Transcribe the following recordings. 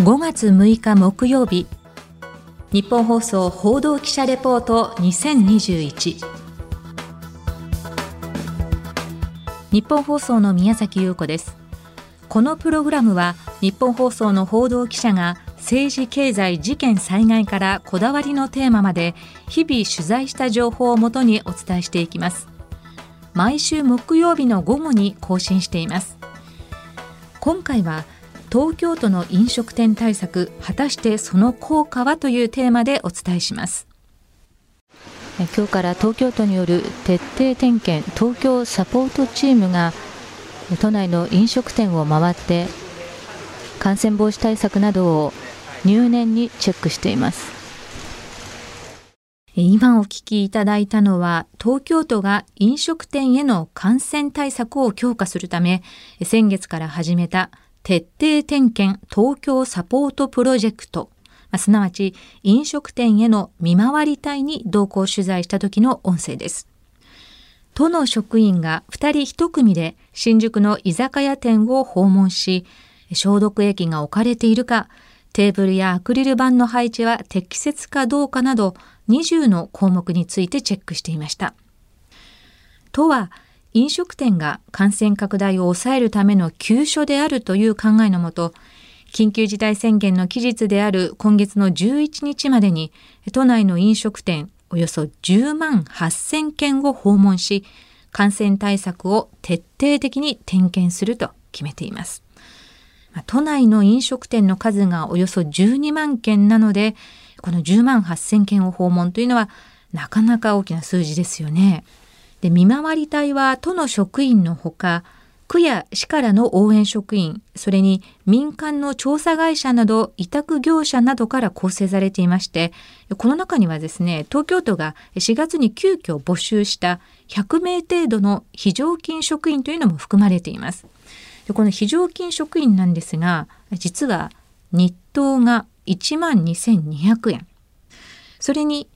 5月6日木曜日。日本放送報道記者レポート2021日本放送の宮崎優子です。このプログラムは日本放送の報道記者が政治経済事件災害からこだわりのテーマまで日々取材した情報をもとにお伝えしていきます。毎週木曜日の午後に更新しています。今回は東京都の飲食店対策果たしてその効果はというテーマでお伝えします。今日から東京都による徹底点検東京サポートチームが都内の飲食店を回って感染防止対策などを入念にチェックしています。今お聞きいただいたのは東京都が飲食店への感染対策を強化するため先月から始めた徹底点検東京サポートプロジェクトま、すなわち飲食店への見回り隊に同行取材した時の音声です。都の職員が2人1組で新宿の居酒屋店を訪問し、消毒液が置かれているか、テーブルやアクリル板の配置は適切かどうかなど20の項目についてチェックしていました。都は飲食店が感染拡大を抑えるための急所であるという考えのもと、緊急事態宣言の期日である今月の11日までに、都内の飲食店およそ10万8000件を訪問し、感染対策を徹底的に点検すると決めています。都内の飲食店の数がおよそ12万件なので、この10万8000件を訪問というのはなかなか大きな数字ですよね。で見回り隊は都の職員のほか区や市からの応援職員それに民間の調査会社など委託業者などから構成されていましてこの中にはですね東京都が4月に急遽募集した100名程度の非常勤職員というのも含まれています。でこの非常勤職員なんですが実は日当が1万2200円それに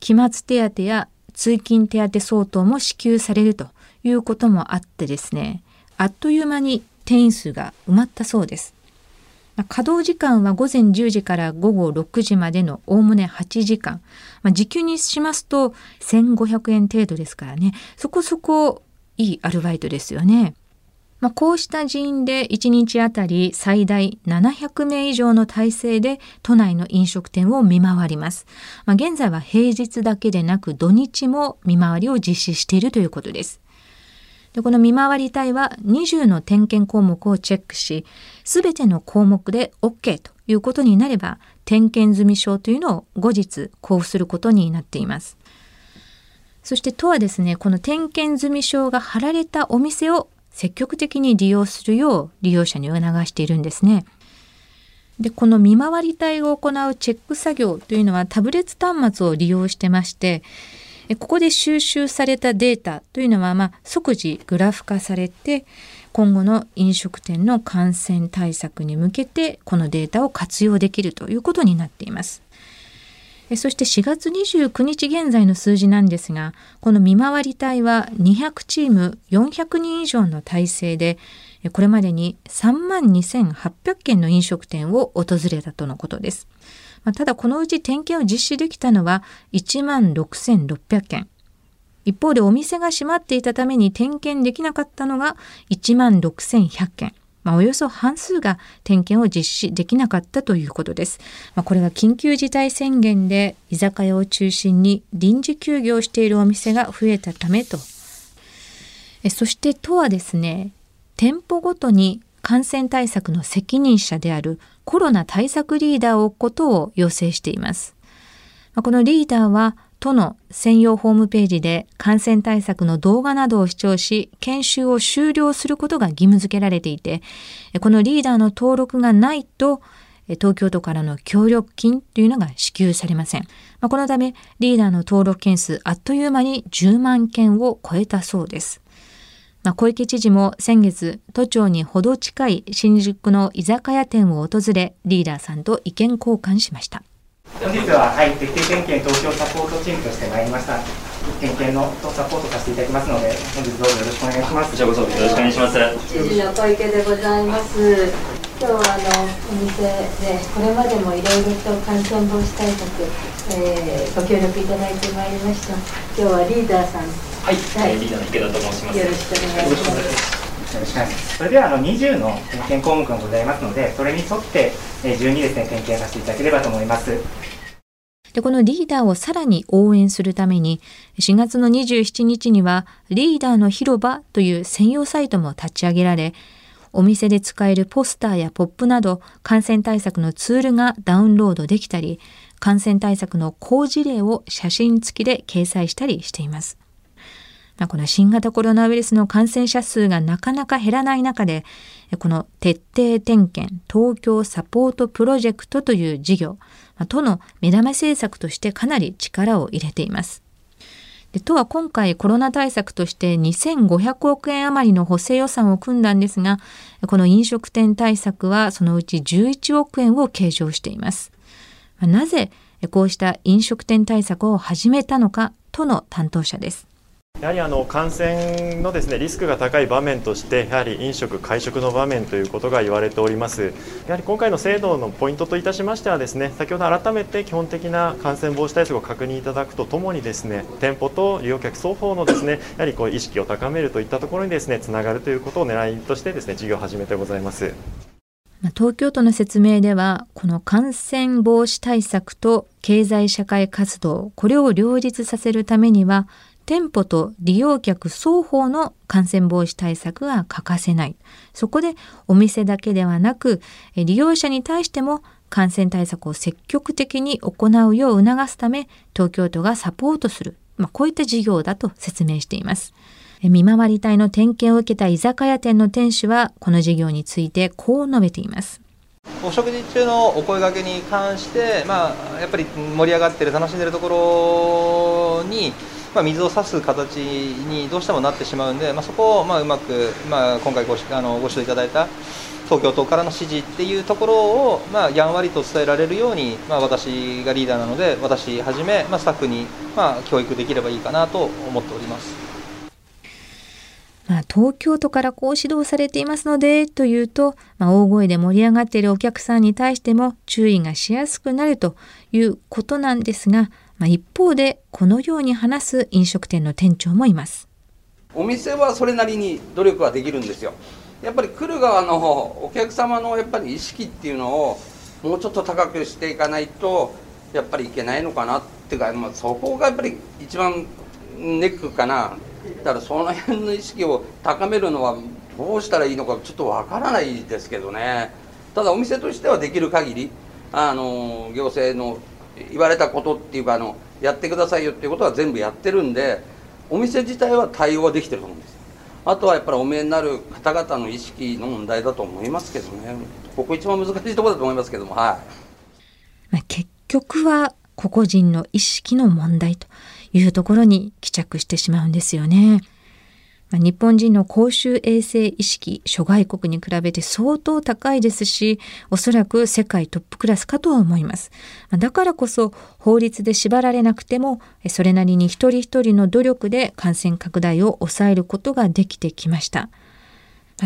期末手当や通勤手当相当も支給されるということもあってですねあっという間に定員数が埋まったそうです。ま稼働時間は午前10時から午後6時までのおおむね8時間。まあ、時給にしますと1500円程度ですからね、そこそこいいアルバイトですよね。まあ、こうした人員で1日あたり最大700名以上の体制で都内の飲食店を見回ります。まあ、現在は平日だけでなく土日も見回りを実施しているということです。でこの見回り隊は20の点検項目をチェックし、すべての項目で OK ということになれば、点検済証というのを後日交付することになっています。そして都はですね、この点検済証が貼られたお店を積極的に利用するよう利用者に促しているんですね。でこの見回り隊を行うチェック作業というのはタブレット端末を利用してましてここで収集されたデータというのは、まあ、即時グラフ化されて今後の飲食店の感染対策に向けてこのデータを活用できるということになっています。そして4月29日現在の数字なんですが、この見回り隊は200チーム400人以上の体制で、これまでに3万2800件の飲食店を訪れたとのことです。ただこのうち点検を実施できたのは1万6600件。一方でお店が閉まっていたために点検できなかったのが1万6100件。まあ、およそ半数が点検を実施できなかったということです。まあ、これは緊急事態宣言で居酒屋を中心に臨時休業しているお店が増えたためと。えそして都はですね、店舗ごとに感染対策の責任者であるコロナ対策リーダーを置くことを要請しています。ま、このリーダーは都の専用ホームページで感染対策の動画などを視聴し、研修を終了することが義務付けられていて、このリーダーの登録がないと、東京都からの協力金というのが支給されません。まあ、このため、リーダーの登録件数あっという間に10万件を超えたそうです。まあ、小池知事も先月、都庁にほど近い新宿の居酒屋店を訪れ、リーダーさんと意見交換しました。本日は、はい、徹底点検東京サポートチームとして参りました。点検のサポートさせていただきますので、本日どうぞよろしくお願いします。こちらこそよろしくお願いします。知事の小池でございます。今日はあのお店でこれまでもいろいろと感染防止対策、えー、ご協力いただいてまいりました今日はリーダーさんはい、はい、リーダーの池田と申しますよろしくお願いしますよろしくお願いします。それではあの20の点検項目がございますので、それに沿って順にですね点検させていただければと思います。で、このリーダーをさらに応援するために、4月の27日には、リーダーの広場という専用サイトも立ち上げられ、お店で使えるポスターやポップなど、感染対策のツールがダウンロードできたり、感染対策の好事例を写真付きで掲載したりしています。この新型コロナウイルスの感染者数がなかなか減らない中で、この徹底点検東京サポートプロジェクトという事業、都の目玉政策としてかなり力を入れています。で都は今回コロナ対策として2500億円余りの補正予算を組んだんですが、この飲食店対策はそのうち11億円を計上しています。なぜこうした飲食店対策を始めたのかとの担当者です。やはりあの感染のですねリスクが高い場面としてやはり飲食会食の場面ということが言われております。やはり今回の制度のポイントといたしましてはですね先ほど改めて基本的な感染防止対策を確認いただくとともにですね店舗と利用客双方のですねやはりこう意識を高めるといったところにですねつながるということを狙いとしてですね事業を始めてございます。東京都の説明ではこの感染防止対策と経済社会活動これを両立させるためには店舗と利用客双方の感染防止対策が欠かせない。そこでお店だけではなく、利用者に対しても感染対策を積極的に行うよう促すため、東京都がサポートする。まあ、こういった事業だと説明しています。見回り隊の点検を受けた居酒屋店の店主は、この事業についてこう述べています。お食事中のお声がけに関して、まあ、やっぱり盛り上がってる楽しんでるところにまあ、水を差す形にどうしてもなってしまうんで、まあ、そこをまあうまく、まあ、今回ごあのご指導いただいた東京都からの指示っていうところを、まあ、やんわりと伝えられるように、まあ、私がリーダーなので私はじめ、まあ、スタッフに、まあ、教育できればいいかなと思っております。まあ、東京都からこう指導されていますのでというと、まあ、大声で盛り上がっているお客さんに対しても注意がしやすくなるということなんですが、まあ、一方でこのように話す飲食店の店長もいます。お店はそれなりに努力はできるんですよ。やっぱり来る側のお客様のやっぱり意識っていうのをもうちょっと高くしていかないとやっぱりいけないのかなっていうか、まあ、そこがやっぱり一番ネックかな。だからその辺の意識を高めるのはどうしたらいいのかちょっとわからないですけどね。ただお店としてはできる限りあの行政の言われたことっていうかあのやってくださいよっていうことは全部やってるんでお店自体は対応はできてると思うんですあとはやっぱりお見えになる方々の意識の問題だと思いますけどね。ここ一番難しいところだと思いますけどもはい、ま、結局は個々人の意識の問題というところに帰着してしまうんですよね。日本人の公衆衛生意識諸外国に比べて相当高いですしおそらく世界トップクラスかとは思います。だからこそ法律で縛られなくてもそれなりに一人一人の努力で感染拡大を抑えることができてきました。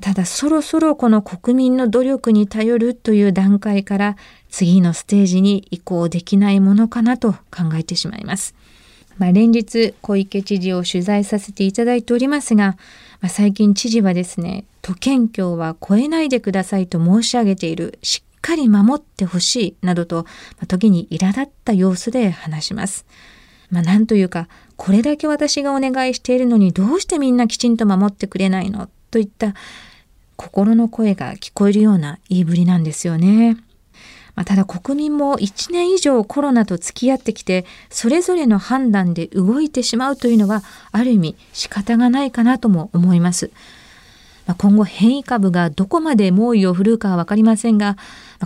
ただそろそろこの国民の努力に頼るという段階から次のステージに移行できないものかなと考えてしまいます。まあ、連日小池知事を取材させていただいておりますが、まあ、最近知事はですね都県境は超えないでくださいと申し上げているしっかり守ってほしいなどと、まあ、時に苛立った様子で話します。まあ、なんというかこれだけ私がお願いしているのにどうしてみんなきちんと守ってくれないのといった心の声が聞こえるような言いぶりなんですよね。まあ、ただ国民も1年以上コロナと付き合ってきてそれぞれの判断で動いてしまうというのはある意味仕方がないかなとも思います。今後変異株がどこまで猛威を振るうかは分かりませんが、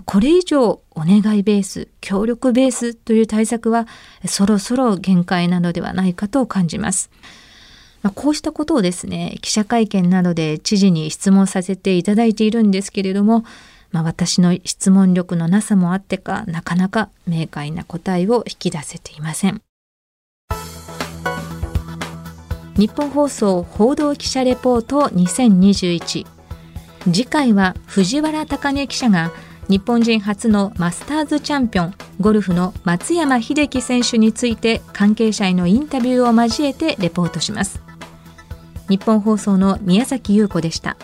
これ以上お願いベース協力ベースという対策はそろそろ限界なのではないかと感じます。こうしたことをですね記者会見などで知事に質問させていただいているんですけれどもまあ、私の質問力のなさもあってかなかなか明快な答えを引き出せていません。日本放送報道記者レポート2021次回は藤原貴根記者が日本人初のマスターズチャンピオンゴルフの松山英樹選手について関係者へのインタビューを交えてレポートします。日本放送の宮崎優子でした。